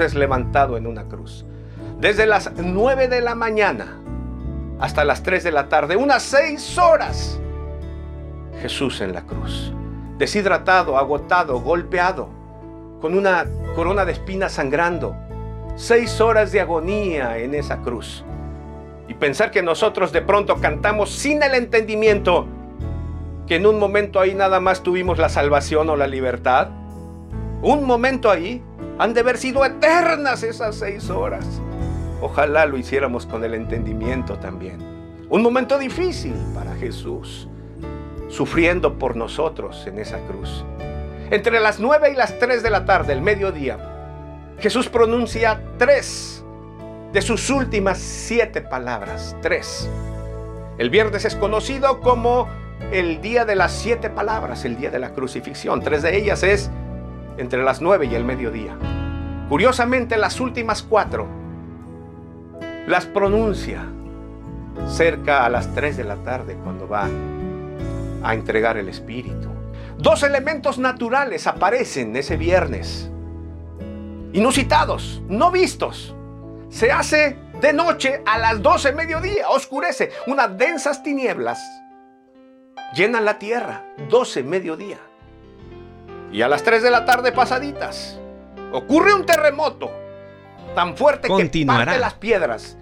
es levantado en una cruz. Desde las 9 de la mañana hasta las 3 de la tarde, unas 6 horas, Jesús en la cruz. Deshidratado, agotado, golpeado, con una corona de espinas sangrando. Seis horas de agonía en esa cruz. Y pensar que nosotros de pronto cantamos sin el entendimiento que en un momento ahí nada más tuvimos la salvación o la libertad. Un momento ahí han de haber sido eternas esas seis horas. Ojalá lo hiciéramos con el entendimiento también. Un momento difícil para Jesús, sufriendo por nosotros en esa cruz. Entre las nueve y las tres de la tarde, el mediodía, Jesús pronuncia tres de sus últimas siete palabras. Tres. El viernes es conocido como el día de las siete palabras, el día de la crucifixión. Tres de ellas es entre las nueve y el mediodía. Curiosamente, las últimas cuatro las pronuncia cerca a las tres de la tarde cuando va a entregar el Espíritu. Dos elementos naturales aparecen ese viernes inusitados, no vistos. Se hace de noche a las 12 mediodía, oscurece. Unas densas tinieblas llenan la tierra, 12 mediodía. Y a las 3 de la tarde pasaditas, ocurre un terremoto tan fuerte que parte las piedras